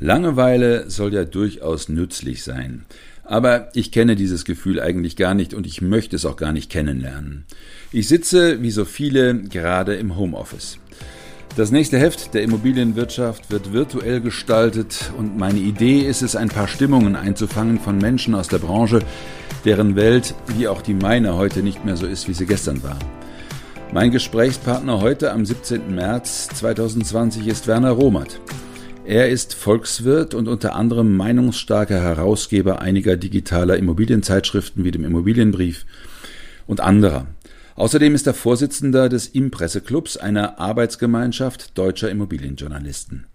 Langeweile soll ja durchaus nützlich sein. Aber ich kenne dieses Gefühl eigentlich gar nicht und ich möchte es auch gar nicht kennenlernen. Ich sitze, wie so viele, gerade im Homeoffice. Das nächste Heft der Immobilienwirtschaft wird virtuell gestaltet und meine Idee ist es, ein paar Stimmungen einzufangen von Menschen aus der Branche, deren Welt, wie auch die meine, heute nicht mehr so ist, wie sie gestern war. Mein Gesprächspartner heute am 17. März 2020 ist Werner Romert. Er ist Volkswirt und unter anderem meinungsstarker Herausgeber einiger digitaler Immobilienzeitschriften wie dem Immobilienbrief und anderer. Außerdem ist er Vorsitzender des Impresseclubs, einer Arbeitsgemeinschaft deutscher Immobilienjournalisten.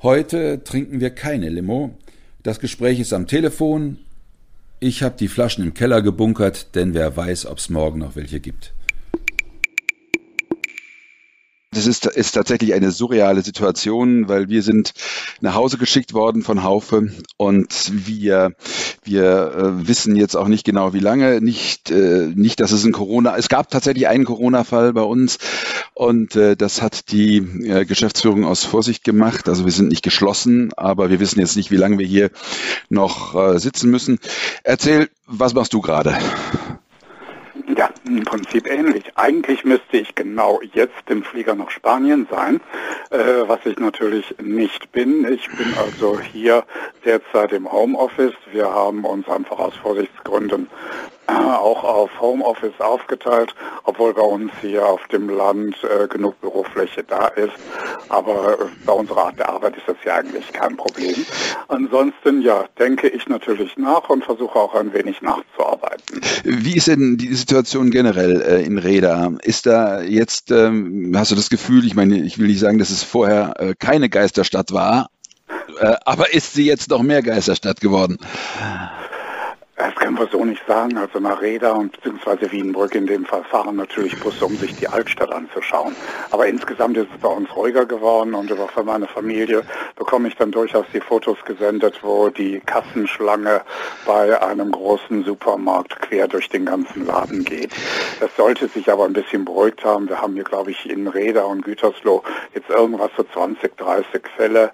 Heute trinken wir keine Limo. Das Gespräch ist am Telefon. Ich habe die Flaschen im Keller gebunkert, denn wer weiß, ob es morgen noch welche gibt. Das ist, ist tatsächlich eine surreale Situation, weil wir sind nach Hause geschickt worden von Haufe und wir, wir äh, wissen jetzt auch nicht genau, wie lange. Nicht, äh, nicht, dass es ein Corona, es gab tatsächlich einen Corona-Fall bei uns und äh, das hat die äh, Geschäftsführung aus Vorsicht gemacht. Also wir sind nicht geschlossen, aber wir wissen jetzt nicht, wie lange wir hier noch äh, sitzen müssen. Erzähl, was machst du gerade? Im Prinzip ähnlich. Eigentlich müsste ich genau jetzt im Flieger nach Spanien sein, äh, was ich natürlich nicht bin. Ich bin also hier derzeit im Homeoffice. Wir haben uns einfach aus Vorsichtsgründen auch auf Homeoffice aufgeteilt, obwohl bei uns hier auf dem Land äh, genug Bürofläche da ist. Aber äh, bei unserer Art der Arbeit ist das ja eigentlich kein Problem. Ansonsten, ja, denke ich natürlich nach und versuche auch ein wenig nachzuarbeiten. Wie ist denn die Situation generell äh, in Reda? Ist da jetzt, ähm, hast du das Gefühl, ich meine, ich will nicht sagen, dass es vorher äh, keine Geisterstadt war, äh, aber ist sie jetzt noch mehr Geisterstadt geworden? Das können wir so nicht sagen. Also nach Reda und beziehungsweise Wienbrück in dem Fall fahren natürlich Busse, um sich die Altstadt anzuschauen. Aber insgesamt ist es bei uns ruhiger geworden und über für meine Familie bekomme ich dann durchaus die Fotos gesendet, wo die Kassenschlange bei einem großen Supermarkt quer durch den ganzen Laden geht. Das sollte sich aber ein bisschen beruhigt haben. Wir haben hier, glaube ich, in Reda und Gütersloh jetzt irgendwas so 20, 30 Fälle.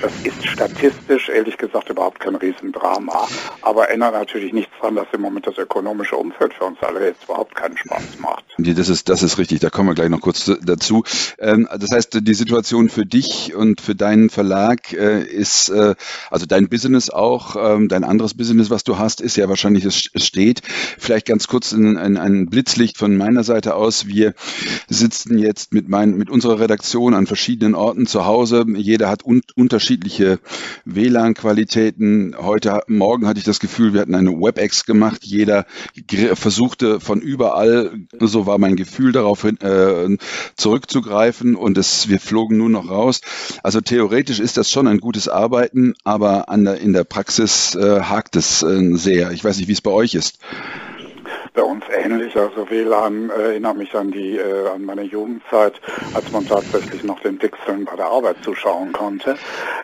Das ist statistisch, ehrlich gesagt, überhaupt kein Riesendrama. Aber ändert natürlich natürlich nichts dran, dass im Moment das ökonomische Umfeld für uns alle jetzt überhaupt keinen Spaß macht. Das ist, das ist richtig, da kommen wir gleich noch kurz dazu. Ähm, das heißt, die Situation für dich und für deinen Verlag äh, ist, äh, also dein Business auch, ähm, dein anderes Business, was du hast, ist ja wahrscheinlich, es steht. Vielleicht ganz kurz ein, ein, ein Blitzlicht von meiner Seite aus. Wir sitzen jetzt mit, mein, mit unserer Redaktion an verschiedenen Orten zu Hause. Jeder hat un unterschiedliche WLAN-Qualitäten. Heute, morgen hatte ich das Gefühl, wir hatten eine WebEx gemacht. Jeder versuchte von überall, so war mein Gefühl darauf äh, zurückzugreifen und es, wir flogen nur noch raus. Also theoretisch ist das schon ein gutes Arbeiten, aber an der, in der Praxis äh, hakt es äh, sehr. Ich weiß nicht, wie es bei euch ist bei uns ähnlich. Also WLAN äh, erinnert mich an die äh, an meine Jugendzeit, als man tatsächlich noch den Pixeln bei der Arbeit zuschauen konnte.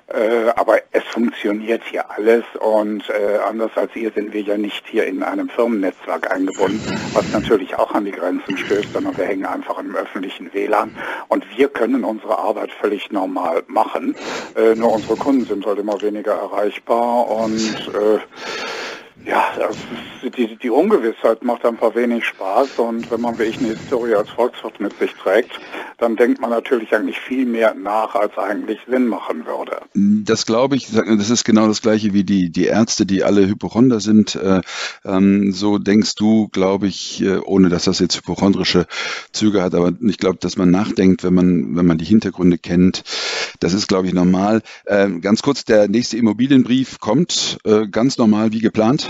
Äh, aber es funktioniert hier alles und äh, anders als ihr sind wir ja nicht hier in einem Firmennetzwerk eingebunden, was natürlich auch an die Grenzen stößt, sondern wir hängen einfach im öffentlichen WLAN und wir können unsere Arbeit völlig normal machen. Äh, nur unsere Kunden sind halt immer weniger erreichbar und äh, ja, die, die Ungewissheit macht einfach wenig Spaß und wenn man wie ich eine Historie als Volkswirt mit sich trägt, dann denkt man natürlich eigentlich viel mehr nach, als eigentlich Sinn machen würde. Das glaube ich, das ist genau das gleiche wie die, die Ärzte, die alle Hypochonder sind. Äh, ähm, so denkst du, glaube ich, äh, ohne dass das jetzt hypochondrische Züge hat, aber ich glaube, dass man nachdenkt, wenn man, wenn man die Hintergründe kennt. Das ist, glaube ich, normal. Äh, ganz kurz, der nächste Immobilienbrief kommt äh, ganz normal wie geplant.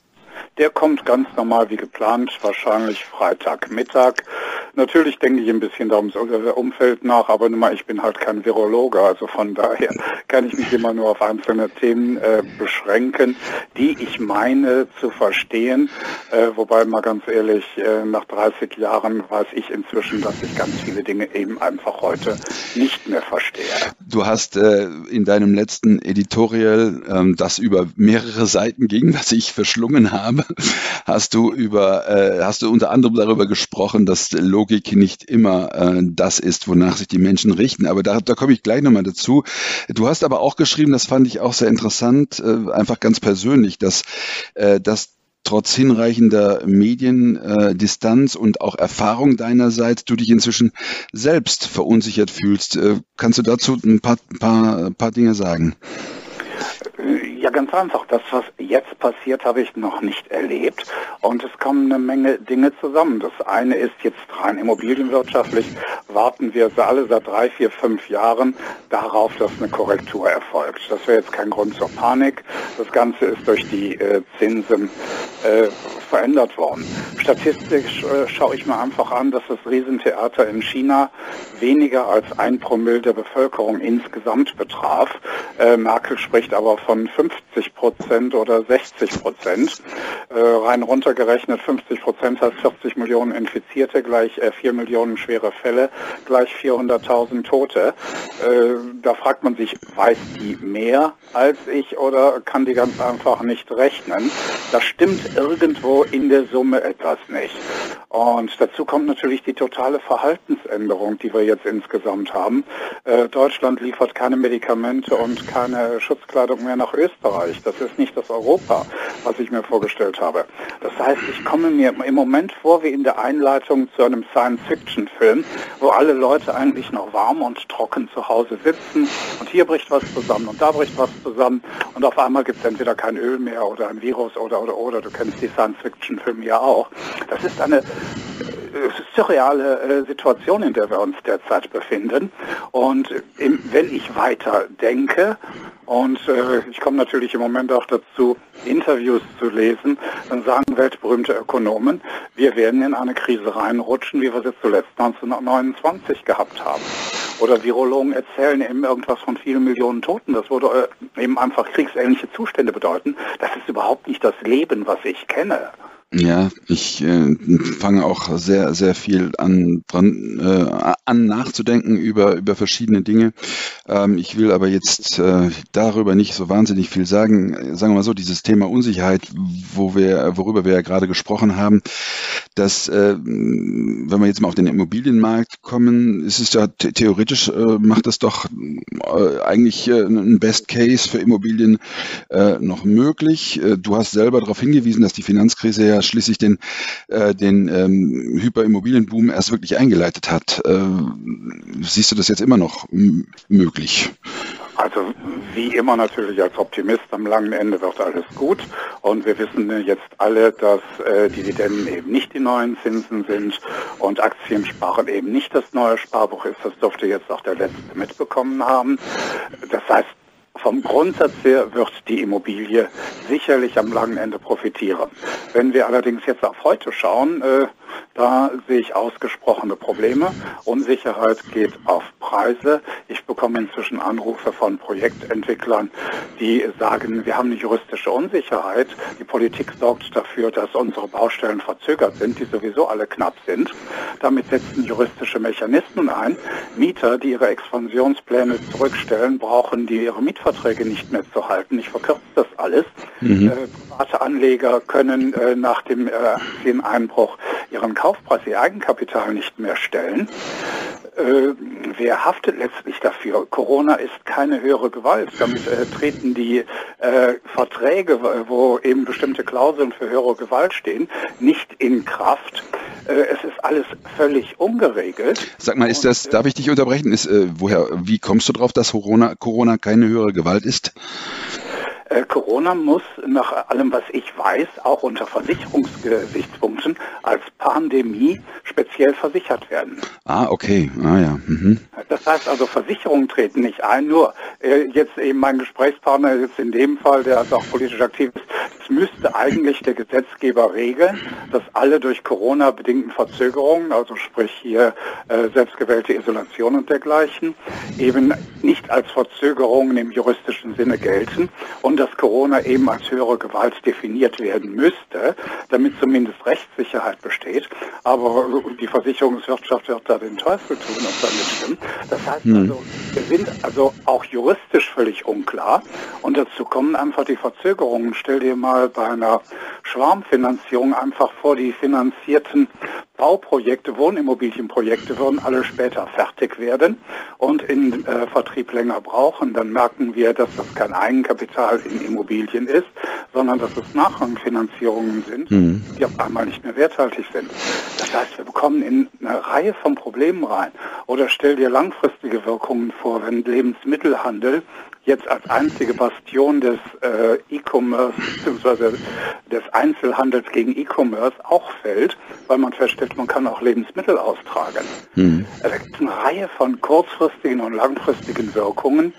Der kommt ganz normal wie geplant, wahrscheinlich Freitagmittag. natürlich denke ich ein bisschen da ums Umfeld nach, aber mal, ich bin halt kein Virologe, also von daher kann ich mich immer nur auf einzelne Themen äh, beschränken, die ich meine zu verstehen, äh, wobei mal ganz ehrlich, äh, nach 30 Jahren weiß ich inzwischen, dass ich ganz viele Dinge eben einfach heute nicht mehr verstehe. Du hast äh, in deinem letzten Editorial, ähm, das über mehrere Seiten ging, was ich verschlungen habe, hast du über, äh, hast du unter anderem darüber gesprochen, dass Logik nicht immer äh, das ist, wonach sich die Menschen richten. Aber da, da komme ich gleich nochmal dazu. Du hast aber auch geschrieben, das fand ich auch sehr interessant, äh, einfach ganz persönlich, dass, äh, dass trotz hinreichender Mediendistanz äh, und auch Erfahrung deinerseits du dich inzwischen selbst verunsichert fühlst. Äh, kannst du dazu ein paar, paar, paar Dinge sagen? Ganz einfach. Das, was jetzt passiert, habe ich noch nicht erlebt. Und es kommen eine Menge Dinge zusammen. Das eine ist jetzt rein immobilienwirtschaftlich, warten wir alle seit drei, vier, fünf Jahren darauf, dass eine Korrektur erfolgt. Das wäre jetzt kein Grund zur Panik. Das Ganze ist durch die äh, Zinsen äh, verändert worden. Statistisch äh, schaue ich mir einfach an, dass das Riesentheater in China weniger als ein Promille der Bevölkerung insgesamt betraf. Äh, Merkel spricht aber von 50 Prozent oder 60 Prozent. Äh, rein runtergerechnet 50 Prozent heißt 40 Millionen Infizierte gleich äh, 4 Millionen schwere Fälle gleich 400.000 Tote. Äh, da fragt man sich, weiß die mehr als ich oder kann die ganz einfach nicht rechnen? Das stimmt irgendwo in der Summe etwas nicht. Und dazu kommt natürlich die totale Verhaltensänderung, die wir jetzt insgesamt haben. Äh, Deutschland liefert keine Medikamente und keine Schutzkleidung mehr nach Österreich. Das ist nicht das Europa, was ich mir vorgestellt habe. Das heißt, ich komme mir im Moment vor wie in der Einleitung zu einem Science-Fiction-Film, wo alle Leute eigentlich noch warm und trocken zu Hause sitzen und hier bricht was zusammen und da bricht was zusammen und auf einmal gibt es entweder kein Öl mehr oder ein Virus oder oder oder. Du kennst die Science-Fiction-Filme ja auch. Das ist eine surreale äh, Situation, in der wir uns derzeit befinden. Und im, wenn ich weiter denke, und äh, ich komme natürlich im Moment auch dazu, Interviews zu lesen, dann sagen weltberühmte Ökonomen, wir werden in eine Krise reinrutschen, wie wir sie zuletzt 1929 gehabt haben. Oder Virologen erzählen eben irgendwas von vielen Millionen Toten. Das würde äh, eben einfach kriegsähnliche Zustände bedeuten. Das ist überhaupt nicht das Leben, was ich kenne. Ja, ich äh, fange auch sehr, sehr viel an, dran, äh, an nachzudenken über, über verschiedene Dinge. Ähm, ich will aber jetzt äh, darüber nicht so wahnsinnig viel sagen. Sagen wir mal so, dieses Thema Unsicherheit, wo wir, worüber wir ja gerade gesprochen haben, dass, äh, wenn wir jetzt mal auf den Immobilienmarkt kommen, ist es ja theoretisch, äh, macht es doch äh, eigentlich äh, ein Best Case für Immobilien äh, noch möglich. Äh, du hast selber darauf hingewiesen, dass die Finanzkrise ja schließlich den, äh, den ähm, Hyperimmobilienboom erst wirklich eingeleitet hat. Äh, siehst du das jetzt immer noch möglich? Also wie immer natürlich als Optimist am langen Ende wird alles gut und wir wissen jetzt alle, dass äh, Dividenden eben nicht die neuen Zinsen sind und Aktiensparen eben nicht das neue Sparbuch ist. Das dürfte jetzt auch der Letzte mitbekommen haben. Das heißt, vom Grundsatz her wird die Immobilie sicherlich am langen Ende profitieren. Wenn wir allerdings jetzt auf heute schauen, äh, da sehe ich ausgesprochene Probleme. Unsicherheit geht auf Preise. Ich bekomme inzwischen Anrufe von Projektentwicklern, die sagen, wir haben eine juristische Unsicherheit. Die Politik sorgt dafür, dass unsere Baustellen verzögert sind, die sowieso alle knapp sind. Damit setzen juristische Mechanismen ein. Mieter, die ihre Expansionspläne zurückstellen, brauchen die ihre Mietverträge nicht mehr zu halten. Ich verkürze das alles. Mhm. Äh, private Anleger können äh, nach dem äh, Einbruch ihren Kaufpreis, ihr Eigenkapital nicht mehr stellen. Äh, wer haftet letztlich dafür? Corona ist keine höhere Gewalt. Damit äh, treten die äh, Verträge, wo eben bestimmte Klauseln für höhere Gewalt stehen, nicht in Kraft. Äh, es ist alles völlig ungeregelt. Sag mal, ist das, darf ich dich unterbrechen? Ist, äh, woher, wie kommst du drauf, dass Corona, Corona keine höhere Gewalt ist? Äh, Corona muss nach allem, was ich weiß, auch unter Versicherungsgesichtspunkten als Pandemie speziell versichert werden. Ah, okay. Ah ja. Mhm. Das heißt also, Versicherungen treten nicht ein, nur äh, jetzt eben mein Gesprächspartner jetzt in dem Fall, der also auch politisch aktiv ist, es müsste eigentlich der Gesetzgeber regeln, dass alle durch Corona bedingten Verzögerungen, also sprich hier äh, selbstgewählte Isolation und dergleichen, eben nicht als Verzögerungen im juristischen Sinne gelten und dass Corona eben als höhere Gewalt definiert werden müsste, damit zumindest Rechtssicherheit besteht. Aber die Versicherungswirtschaft wird da den Teufel tun und damit stimmen. Das heißt hm. also, wir sind also auch juristisch völlig unklar und dazu kommen einfach die Verzögerungen. Stell dir mal bei einer Schwarmfinanzierung einfach vor, die finanzierten Bauprojekte, Wohnimmobilienprojekte würden alle später fertig werden und in äh, Vertrieb länger brauchen. Dann merken wir, dass das kein Eigenkapital in Immobilien ist, sondern dass es Nachrangfinanzierungen sind, mhm. die auf einmal nicht mehr werthaltig sind. Das heißt, wir bekommen in eine Reihe von Problemen rein. Oder stell dir langfristige Wirkungen vor, wenn Lebensmittelhandel jetzt als einzige Bastion des äh, E-Commerce bzw. des Einzelhandels gegen E-Commerce auch fällt, weil man feststellt, man kann auch Lebensmittel austragen. Mhm. Es gibt eine Reihe von kurzfristigen und langfristigen Wirkungen,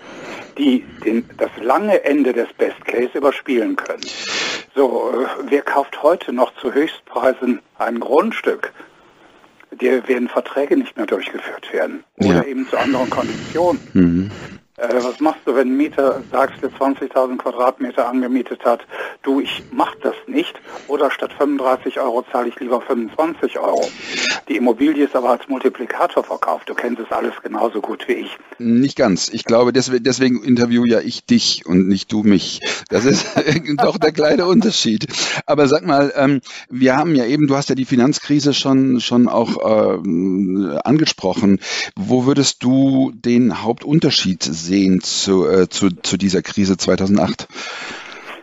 die den, das lange Ende des Best Case überspielen können. So, äh, wer kauft heute noch zu Höchstpreisen ein Grundstück? Der werden Verträge nicht mehr durchgeführt werden oder ja. eben zu anderen Konditionen. Mhm. Äh, was machst du, wenn ein Mieter sagst, der 20.000 Quadratmeter angemietet hat, du, ich mach das nicht oder statt 35 Euro zahle ich lieber 25 Euro. Die Immobilie ist aber als Multiplikator verkauft. Du kennst es alles genauso gut wie ich. Nicht ganz. Ich glaube, deswegen, deswegen interview ja ich dich und nicht du mich. Das ist doch der kleine Unterschied. Aber sag mal, ähm, wir haben ja eben, du hast ja die Finanzkrise schon, schon auch ähm, angesprochen. Wo würdest du den Hauptunterschied sehen? Sehen zu, äh, zu, zu dieser Krise 2008?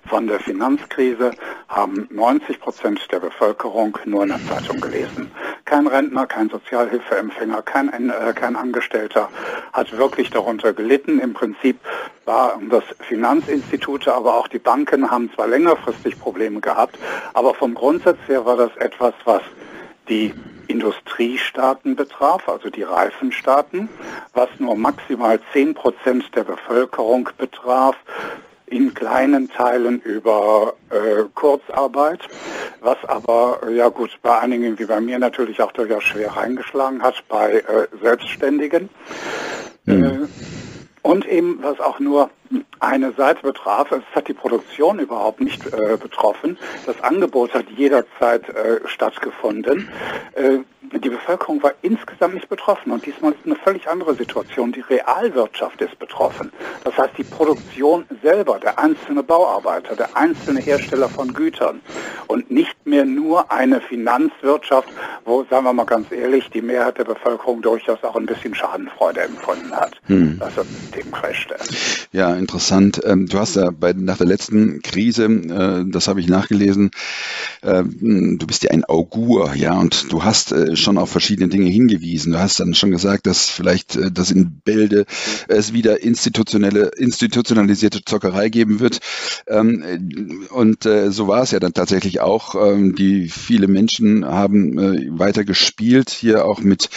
Von der Finanzkrise haben 90 Prozent der Bevölkerung nur in der Zeitung gelesen. Kein Rentner, kein Sozialhilfeempfänger, kein, äh, kein Angestellter hat wirklich darunter gelitten. Im Prinzip waren das Finanzinstitute, aber auch die Banken haben zwar längerfristig Probleme gehabt, aber vom Grundsatz her war das etwas, was die Industriestaaten betraf, also die reifen Staaten, was nur maximal 10 Prozent der Bevölkerung betraf, in kleinen Teilen über äh, Kurzarbeit, was aber, ja gut, bei einigen wie bei mir natürlich auch durchaus schwer reingeschlagen hat, bei äh, Selbstständigen. Mhm. Äh, und eben, was auch nur eine Seite betraf, es hat die Produktion überhaupt nicht äh, betroffen. Das Angebot hat jederzeit äh, stattgefunden. Äh, die Bevölkerung war insgesamt nicht betroffen und diesmal ist eine völlig andere Situation. Die Realwirtschaft ist betroffen. Das heißt, die Produktion selber, der einzelne Bauarbeiter, der einzelne Hersteller von Gütern und nicht mehr nur eine Finanzwirtschaft, wo, sagen wir mal ganz ehrlich, die Mehrheit der Bevölkerung durchaus auch ein bisschen Schadenfreude empfunden hat, hm. dass das System crashte. Ja, interessant. Ähm, du hast ja bei, nach der letzten Krise, äh, das habe ich nachgelesen, ähm, du bist ja ein Augur, ja, und du hast äh, schon auf verschiedene Dinge hingewiesen. Du hast dann schon gesagt, dass vielleicht äh, dass in Bälde es wieder institutionelle, institutionalisierte Zockerei geben wird. Ähm, und äh, so war es ja dann tatsächlich auch. Ähm, die viele Menschen haben äh, weiter gespielt, hier auch mit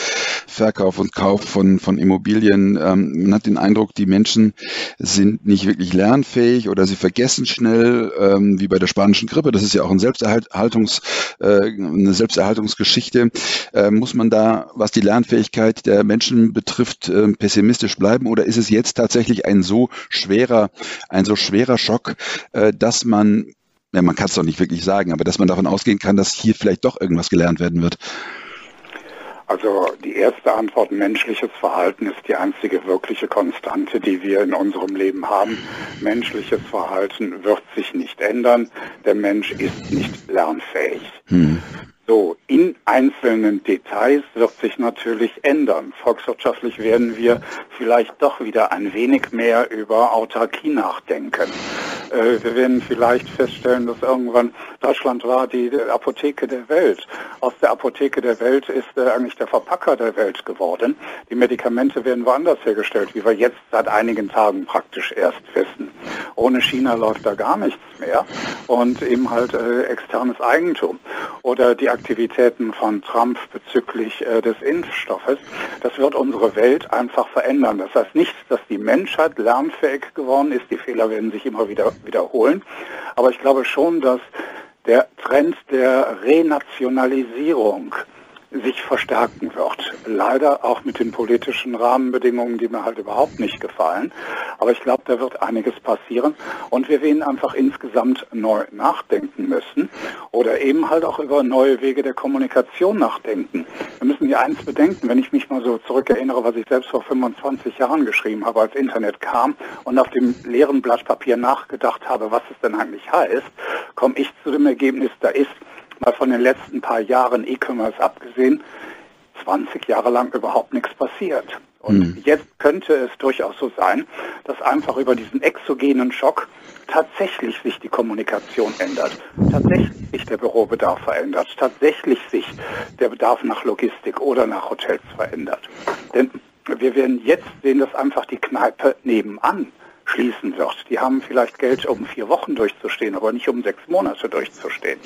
Verkauf und Kauf von, von Immobilien. Man hat den Eindruck, die Menschen sind nicht wirklich lernfähig oder sie vergessen schnell, ähm, wie bei der spanischen Grippe. Das ist ja auch ein Selbsterhaltungs, äh, eine Selbsterhaltungsgeschichte. Äh, muss man da, was die Lernfähigkeit der Menschen betrifft, äh, pessimistisch bleiben oder ist es jetzt tatsächlich ein so schwerer, ein so schwerer Schock, äh, dass man, ja, man kann es doch nicht wirklich sagen, aber dass man davon ausgehen kann, dass hier vielleicht doch irgendwas gelernt werden wird? Also die erste Antwort, menschliches Verhalten ist die einzige wirkliche Konstante, die wir in unserem Leben haben. Menschliches Verhalten wird sich nicht ändern. Der Mensch ist nicht lernfähig. Hm. So, in einzelnen Details wird sich natürlich ändern. Volkswirtschaftlich werden wir vielleicht doch wieder ein wenig mehr über Autarkie nachdenken. Äh, wir werden vielleicht feststellen, dass irgendwann Deutschland war die Apotheke der Welt. Aus der Apotheke der Welt ist äh, eigentlich der Verpacker der Welt geworden. Die Medikamente werden woanders hergestellt, wie wir jetzt seit einigen Tagen praktisch erst wissen. Ohne China läuft da gar nichts mehr und eben halt äh, externes Eigentum oder die Aktivitäten von Trump bezüglich äh, des Impfstoffes. Das wird unsere Welt einfach verändern. Das heißt nicht, dass die Menschheit lernfähig geworden ist. Die Fehler werden sich immer wieder wiederholen. Aber ich glaube schon, dass der Trend der Renationalisierung sich verstärken wird. Leider auch mit den politischen Rahmenbedingungen, die mir halt überhaupt nicht gefallen. Aber ich glaube, da wird einiges passieren und wir werden einfach insgesamt neu nachdenken müssen oder eben halt auch über neue Wege der Kommunikation nachdenken. Wir müssen ja eins bedenken, wenn ich mich mal so zurückerinnere, was ich selbst vor 25 Jahren geschrieben habe, als Internet kam und auf dem leeren Blatt Papier nachgedacht habe, was es denn eigentlich heißt, komme ich zu dem Ergebnis, da ist mal von den letzten paar Jahren E-Commerce abgesehen, 20 Jahre lang überhaupt nichts passiert. Und mhm. jetzt könnte es durchaus so sein, dass einfach über diesen exogenen Schock tatsächlich sich die Kommunikation ändert, tatsächlich sich der Bürobedarf verändert, tatsächlich sich der Bedarf nach Logistik oder nach Hotels verändert. Denn wir werden jetzt sehen, dass einfach die Kneipe nebenan schließen wird. Die haben vielleicht Geld, um vier Wochen durchzustehen, aber nicht um sechs Monate durchzustehen.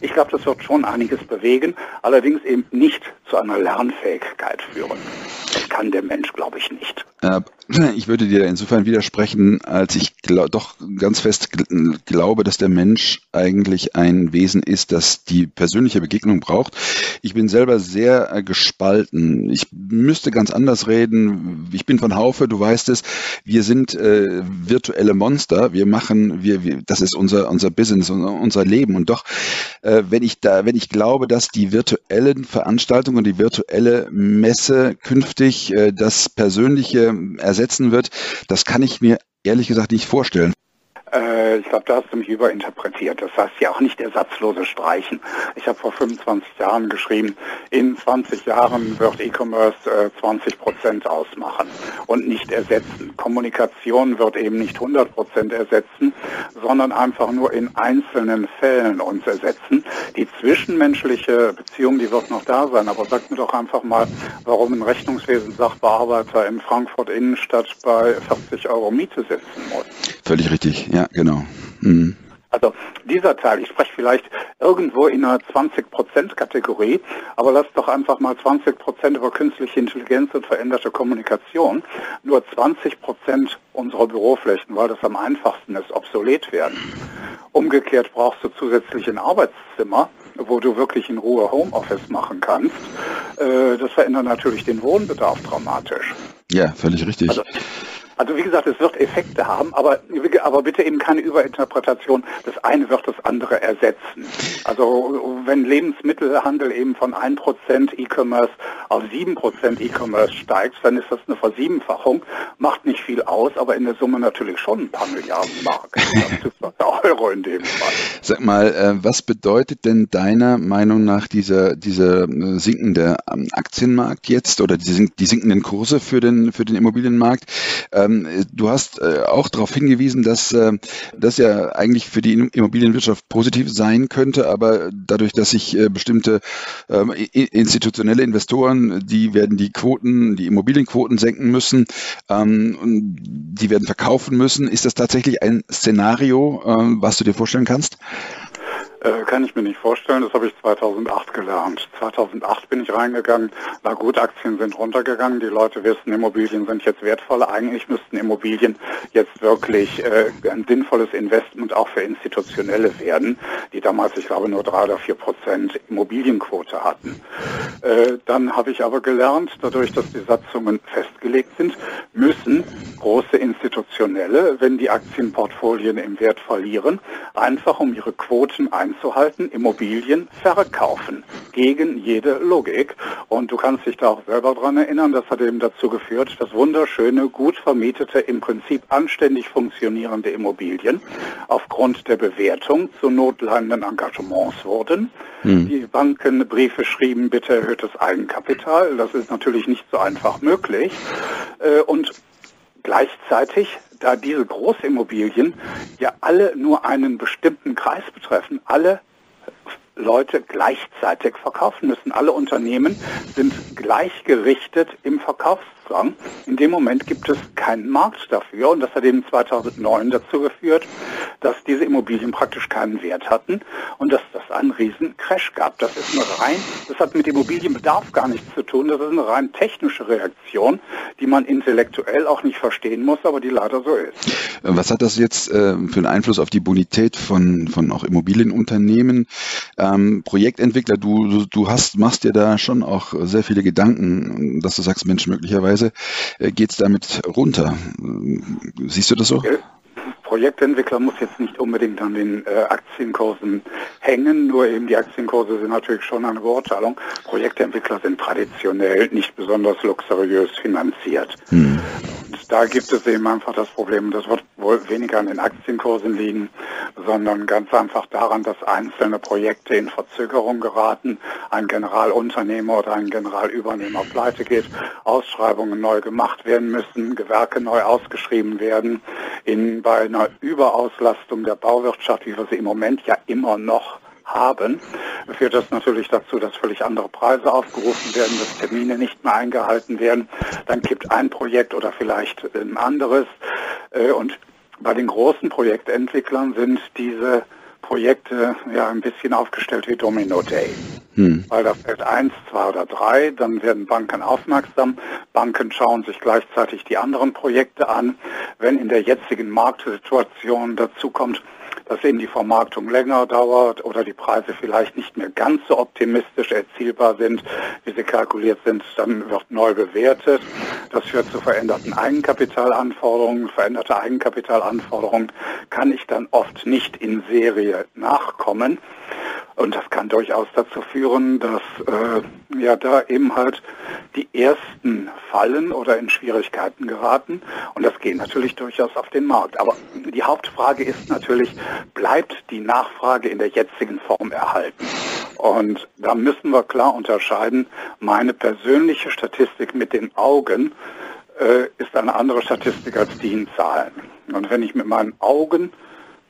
Ich glaube, das wird schon einiges bewegen, allerdings eben nicht zu einer Lernfähigkeit führen. Kann der Mensch, glaube ich, nicht. Ich würde dir insofern widersprechen, als ich glaub, doch ganz fest glaube, dass der Mensch eigentlich ein Wesen ist, das die persönliche Begegnung braucht. Ich bin selber sehr äh, gespalten. Ich müsste ganz anders reden. Ich bin von Haufe, du weißt es. Wir sind äh, virtuelle Monster. Wir machen, wir, wir, das ist unser unser Business, unser Leben. Und doch, äh, wenn ich da, wenn ich glaube, dass die virtuellen Veranstaltungen und die virtuelle Messe künftig äh, das persönliche ersetzen wird, das kann ich mir ehrlich gesagt nicht vorstellen. Äh, ich glaube, da hast du mich überinterpretiert. Das heißt ja auch nicht ersatzlose Streichen. Ich habe vor 25 Jahren geschrieben, in 20 Jahren wird E-Commerce äh, 20 Prozent ausmachen und nicht ersetzen. Kommunikation wird eben nicht 100 Prozent ersetzen, sondern einfach nur in einzelnen Fällen uns ersetzen. Die zwischenmenschliche Beziehung, die wird noch da sein. Aber sag mir doch einfach mal, warum ein Rechnungswesen-Sachbearbeiter in Frankfurt Innenstadt bei 40 Euro Miete sitzen muss. Völlig richtig, ja, genau. Mhm. Also dieser Teil, ich spreche vielleicht irgendwo in einer 20%-Kategorie, aber lass doch einfach mal 20% über künstliche Intelligenz und veränderte Kommunikation, nur 20% unserer Büroflächen, weil das am einfachsten ist, obsolet werden. Umgekehrt brauchst du zusätzlich ein Arbeitszimmer, wo du wirklich in Ruhe Homeoffice machen kannst. Äh, das verändert natürlich den Wohnbedarf dramatisch. Ja, völlig richtig. Also, also wie gesagt, es wird Effekte haben, aber, aber bitte eben keine Überinterpretation. Das eine wird das andere ersetzen. Also wenn Lebensmittelhandel eben von 1% E-Commerce auf 7% E-Commerce steigt, dann ist das eine Versiebenfachung. Macht nicht viel aus, aber in der Summe natürlich schon ein paar Milliarden Mark. Euro in dem Fall. Sag mal, äh, was bedeutet denn deiner Meinung nach dieser, dieser äh, sinkende ähm, Aktienmarkt jetzt oder die, sinkenden Kurse für den, für den Immobilienmarkt? Ähm, ähm, du hast äh, auch darauf hingewiesen, dass äh, das ja eigentlich für die Immobilienwirtschaft positiv sein könnte, aber dadurch, dass sich äh, bestimmte ähm, institutionelle Investoren, die werden die Quoten, die Immobilienquoten senken müssen, ähm, die werden verkaufen müssen. Ist das tatsächlich ein Szenario, was du dir vorstellen kannst? Äh, kann ich mir nicht vorstellen, das habe ich 2008 gelernt. 2008 bin ich reingegangen, na gut, Aktien sind runtergegangen, die Leute wissen, Immobilien sind jetzt wertvoll. Eigentlich müssten Immobilien jetzt wirklich äh, ein sinnvolles Investment auch für Institutionelle werden, die damals, ich glaube, nur drei oder vier Prozent Immobilienquote hatten. Äh, dann habe ich aber gelernt, dadurch, dass die Satzungen festgelegt sind, müssen große Institutionelle, wenn die Aktienportfolien im Wert verlieren, einfach um ihre Quoten ein einzuhalten, Immobilien verkaufen. Gegen jede Logik. Und du kannst dich da auch selber dran erinnern, das hat eben dazu geführt, dass wunderschöne, gut vermietete, im Prinzip anständig funktionierende Immobilien aufgrund der Bewertung zu notleidenden Engagements wurden. Mhm. Die Banken Briefe schrieben, bitte erhöhtes Eigenkapital. Das ist natürlich nicht so einfach möglich. Äh, und Gleichzeitig da diese Großimmobilien ja alle nur einen bestimmten Kreis betreffen, alle Leute gleichzeitig verkaufen müssen. Alle Unternehmen sind gleichgerichtet im Verkaufsdrang. In dem Moment gibt es keinen Markt dafür und das hat eben 2009 dazu geführt, dass diese Immobilien praktisch keinen Wert hatten und dass das einen riesen Crash gab. Das ist eine rein, das hat mit Immobilienbedarf gar nichts zu tun. Das ist eine rein technische Reaktion, die man intellektuell auch nicht verstehen muss, aber die leider so ist. Was hat das jetzt äh, für einen Einfluss auf die Bonität von, von auch Immobilienunternehmen? Ähm, Projektentwickler, du, du hast, machst dir da schon auch sehr viele Gedanken, dass du sagst, Mensch, möglicherweise äh, geht es damit runter. Siehst du das so? Projektentwickler muss jetzt nicht unbedingt an den äh, Aktienkursen hängen, nur eben die Aktienkurse sind natürlich schon eine Beurteilung. Projektentwickler sind traditionell nicht besonders luxuriös finanziert. Hm. Und da gibt es eben einfach das Problem, das wird wohl weniger an den Aktienkursen liegen, sondern ganz einfach daran, dass einzelne Projekte in Verzögerung geraten, ein Generalunternehmer oder ein Generalübernehmer pleite geht, Ausschreibungen neu gemacht werden müssen, Gewerke neu ausgeschrieben werden, in, bei einer Überauslastung der Bauwirtschaft, wie wir sie im Moment ja immer noch haben, führt das natürlich dazu, dass völlig andere Preise aufgerufen werden, dass Termine nicht mehr eingehalten werden. Dann kippt ein Projekt oder vielleicht ein anderes. Äh, und bei den großen Projektentwicklern sind diese Projekte ja ein bisschen aufgestellt wie Domino Day. Hm. Weil da fällt eins, zwei oder drei, dann werden Banken aufmerksam. Banken schauen sich gleichzeitig die anderen Projekte an. Wenn in der jetzigen Marktsituation dazu kommt, dass eben die Vermarktung länger dauert oder die Preise vielleicht nicht mehr ganz so optimistisch erzielbar sind, wie sie kalkuliert sind, dann wird neu bewertet. Das führt zu veränderten Eigenkapitalanforderungen. Veränderte Eigenkapitalanforderungen kann ich dann oft nicht in Serie nachkommen. Und das kann durchaus dazu führen, dass äh, ja da eben halt die ersten fallen oder in Schwierigkeiten geraten. Und das geht natürlich durchaus auf den Markt. Aber die Hauptfrage ist natürlich, bleibt die Nachfrage in der jetzigen Form erhalten? Und da müssen wir klar unterscheiden. Meine persönliche Statistik mit den Augen äh, ist eine andere Statistik als die in Zahlen. Und wenn ich mit meinen Augen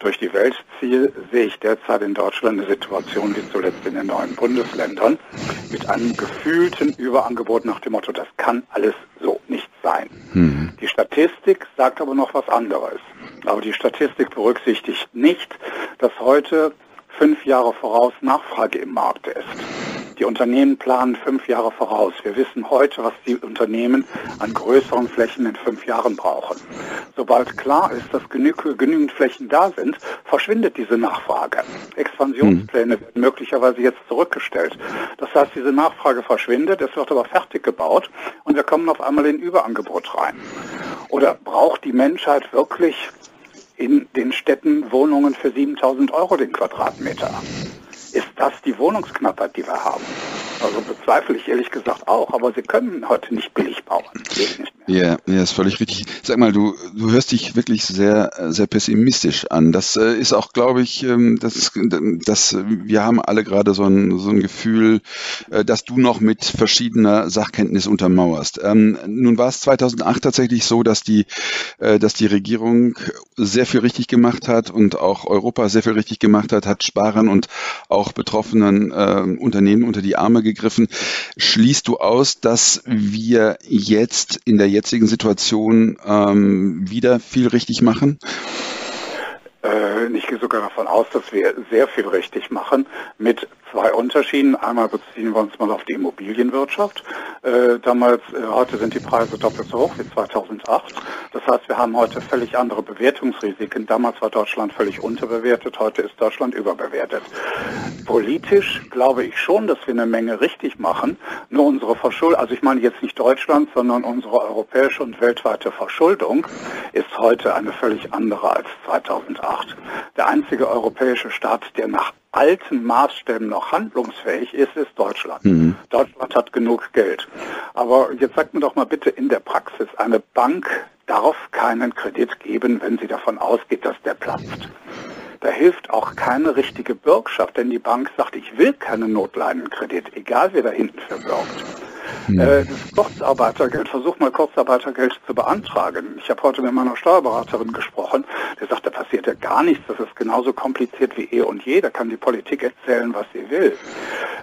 durch die Welt ziehe, sehe ich derzeit in Deutschland eine Situation wie zuletzt in den neuen Bundesländern mit einem gefühlten Überangebot nach dem Motto, das kann alles so nicht sein. Mhm. Die Statistik sagt aber noch was anderes. Aber die Statistik berücksichtigt nicht, dass heute fünf Jahre voraus Nachfrage im Markt ist. Die Unternehmen planen fünf Jahre voraus. Wir wissen heute, was die Unternehmen an größeren Flächen in fünf Jahren brauchen. Sobald klar ist, dass genü genügend Flächen da sind, verschwindet diese Nachfrage. Expansionspläne hm. werden möglicherweise jetzt zurückgestellt. Das heißt, diese Nachfrage verschwindet, es wird aber fertig gebaut und wir kommen auf einmal in Überangebot rein. Oder braucht die Menschheit wirklich in den Städten Wohnungen für 7000 Euro den Quadratmeter? Ist das die Wohnungsknappheit, die wir haben. Also bezweifle ich ehrlich gesagt auch, aber sie können heute nicht billig bauen. Ja, ja, ist völlig richtig. Sag mal, du, du hörst dich wirklich sehr, sehr pessimistisch an. Das äh, ist auch, glaube ich, ähm, das, das, wir haben alle gerade so ein, so ein Gefühl, äh, dass du noch mit verschiedener Sachkenntnis untermauerst. Ähm, nun war es 2008 tatsächlich so, dass die, äh, dass die Regierung sehr viel richtig gemacht hat und auch Europa sehr viel richtig gemacht hat, hat Sparern und auch betroffenen äh, Unternehmen unter die Arme gegriffen. Schließt du aus, dass wir jetzt in der jetzigen Situation ähm, wieder viel richtig machen? Äh, ich gehe sogar davon aus, dass wir sehr viel richtig machen mit zwei Unterschieden. Einmal beziehen wir uns mal auf die Immobilienwirtschaft. Äh, damals, äh, heute sind die Preise doppelt so hoch wie 2008. Das heißt, wir haben heute völlig andere Bewertungsrisiken. Damals war Deutschland völlig unterbewertet, heute ist Deutschland überbewertet. Politisch glaube ich schon, dass wir eine Menge richtig machen. Nur unsere Verschuldung, also ich meine jetzt nicht Deutschland, sondern unsere europäische und weltweite Verschuldung ist heute eine völlig andere als 2008. Der einzige europäische Staat, der nach alten Maßstäben noch handlungsfähig ist, ist Deutschland. Mhm. Deutschland hat genug Geld. Aber jetzt sagt mir doch mal bitte in der Praxis, eine Bank darf keinen Kredit geben, wenn sie davon ausgeht, dass der platzt. Da hilft auch keine richtige Bürgschaft, denn die Bank sagt, ich will keinen Notleinenkredit, egal wer da hinten verbirgt. Äh, das Kurzarbeitergeld, versuch mal Kurzarbeitergeld zu beantragen. Ich habe heute mit meiner Steuerberaterin gesprochen, der sagt, da passiert ja gar nichts, das ist genauso kompliziert wie eh und je, da kann die Politik erzählen, was sie will.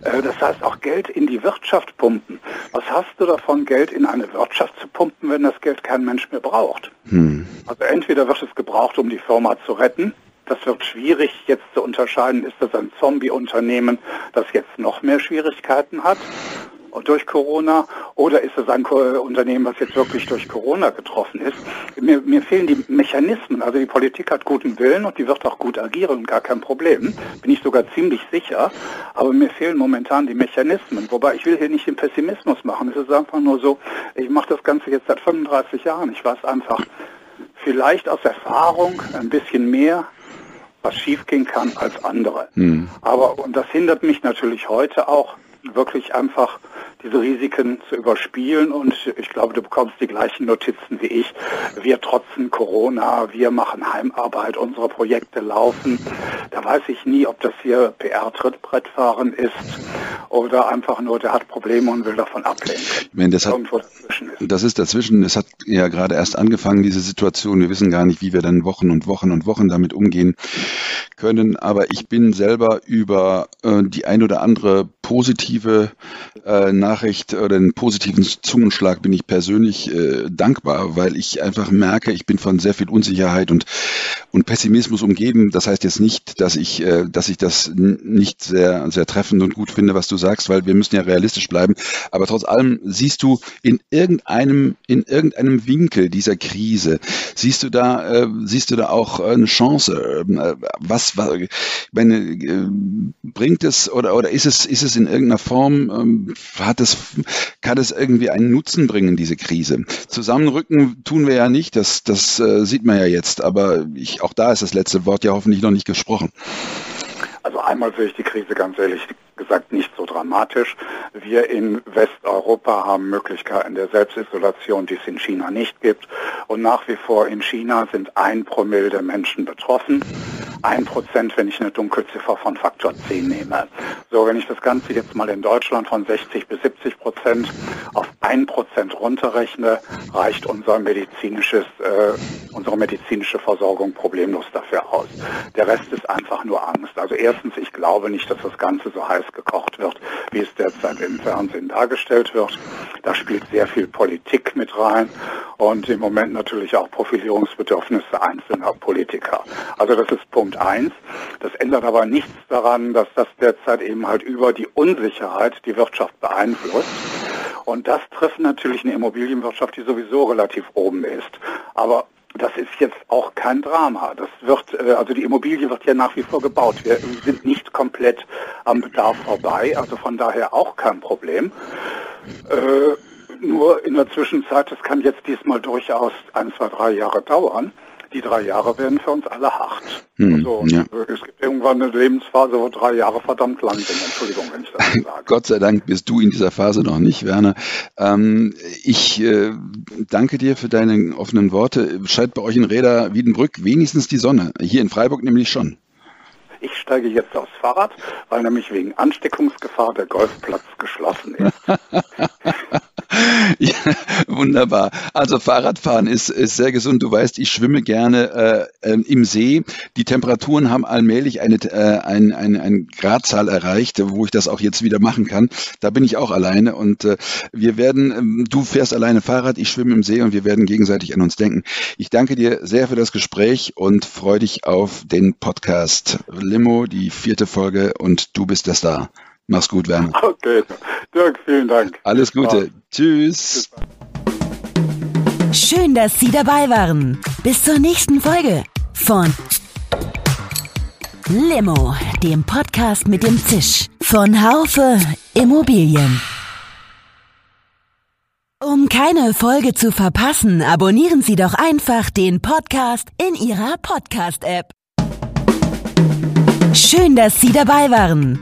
Äh, das heißt auch Geld in die Wirtschaft pumpen. Was hast du davon, Geld in eine Wirtschaft zu pumpen, wenn das Geld kein Mensch mehr braucht? Hm. Also entweder wird es gebraucht, um die Firma zu retten, das wird schwierig jetzt zu unterscheiden. Ist das ein Zombie-Unternehmen, das jetzt noch mehr Schwierigkeiten hat durch Corona oder ist es ein Unternehmen, was jetzt wirklich durch Corona getroffen ist? Mir, mir, fehlen die Mechanismen. Also die Politik hat guten Willen und die wird auch gut agieren, gar kein Problem. Bin ich sogar ziemlich sicher. Aber mir fehlen momentan die Mechanismen. Wobei ich will hier nicht den Pessimismus machen. Es ist einfach nur so, ich mache das Ganze jetzt seit 35 Jahren. Ich weiß einfach, vielleicht aus Erfahrung ein bisschen mehr was schiefgehen kann als andere. Hm. Aber, und das hindert mich natürlich heute auch, wirklich einfach diese Risiken zu überspielen. Und ich glaube, du bekommst die gleichen Notizen wie ich. Wir trotzen Corona, wir machen Heimarbeit, unsere Projekte laufen. Da weiß ich nie, ob das hier PR-Trittbrettfahren ist oder einfach nur, der hat Probleme und will davon ablenken. Ich meine, das, hat, ist. das ist dazwischen. Es hat ja gerade erst angefangen, diese Situation. Wir wissen gar nicht, wie wir dann Wochen und Wochen und Wochen damit umgehen können. Aber ich bin selber über äh, die ein oder andere positive äh, Nachricht oder einen positiven Zungenschlag bin ich persönlich äh, dankbar, weil ich einfach merke, ich bin von sehr viel Unsicherheit und, und Pessimismus umgeben. Das heißt jetzt nicht, dass ich, äh, dass ich das nicht sehr, sehr treffend und gut finde, was du sagst, weil wir müssen ja realistisch bleiben. Aber trotz allem siehst du in irgendeinem, in irgendeinem Winkel dieser Krise, siehst du da, äh, siehst du da auch eine Chance? Äh, was, was meine, äh, bringt es oder, oder ist es, ist es in irgendeiner Form, ähm, hat es, kann es irgendwie einen Nutzen bringen, diese Krise. Zusammenrücken tun wir ja nicht, das, das äh, sieht man ja jetzt, aber ich, auch da ist das letzte Wort ja hoffentlich noch nicht gesprochen. Also einmal sehe ich die Krise ganz ehrlich gesagt nicht so dramatisch. Wir in Westeuropa haben Möglichkeiten der Selbstisolation, die es in China nicht gibt. Und nach wie vor in China sind ein Promille der Menschen betroffen. Ein Prozent, wenn ich eine Dunkelziffer von Faktor 10 nehme. So, wenn ich das Ganze jetzt mal in Deutschland von 60 bis 70 Prozent auf ein Prozent runterrechne, reicht unser medizinisches, äh, unsere medizinische Versorgung problemlos dafür aus. Der Rest ist einfach nur Angst. Also erstens, ich glaube nicht, dass das Ganze so heiß gekocht wird, wie es derzeit im Fernsehen dargestellt wird. Da spielt sehr viel Politik mit rein und im Moment natürlich auch Profilierungsbedürfnisse einzelner Politiker. Also das ist Punkt eins. Das ändert aber nichts daran, dass das derzeit eben halt über die Unsicherheit die Wirtschaft beeinflusst. Und das trifft natürlich eine Immobilienwirtschaft, die sowieso relativ oben ist. Aber das ist jetzt auch kein Drama. Das wird, äh, also die Immobilie wird ja nach wie vor gebaut. Wir sind nicht komplett am Bedarf vorbei, also von daher auch kein Problem. Äh, nur in der Zwischenzeit, das kann jetzt diesmal durchaus ein, zwei, drei Jahre dauern die drei Jahre werden für uns alle hart. Hm, also, ja. Es gibt irgendwann eine Lebensphase, wo drei Jahre verdammt lang sind. Entschuldigung, wenn ich das sage. Gott sei Dank bist du in dieser Phase noch nicht, Werner. Ähm, ich äh, danke dir für deine offenen Worte. Scheint bei euch in Räder Wiedenbrück wenigstens die Sonne. Hier in Freiburg nämlich schon. Ich steige jetzt aufs Fahrrad, weil nämlich wegen Ansteckungsgefahr der Golfplatz geschlossen ist. ja, wunderbar. Also Fahrradfahren ist, ist sehr gesund. Du weißt, ich schwimme gerne äh, äh, im See. Die Temperaturen haben allmählich eine, äh, ein, ein, ein Gradzahl erreicht, wo ich das auch jetzt wieder machen kann. Da bin ich auch alleine und äh, wir werden, äh, du fährst alleine Fahrrad, ich schwimme im See und wir werden gegenseitig an uns denken. Ich danke dir sehr für das Gespräch und freue dich auf den Podcast Limo, die vierte Folge und du bist der Star. Mach's gut, Werner. Okay, Dirk, vielen Dank. Alles Gute. Tschüss. Schön, dass Sie dabei waren. Bis zur nächsten Folge von Limo, dem Podcast mit dem Zisch von Haufe Immobilien. Um keine Folge zu verpassen, abonnieren Sie doch einfach den Podcast in Ihrer Podcast-App. Schön, dass Sie dabei waren.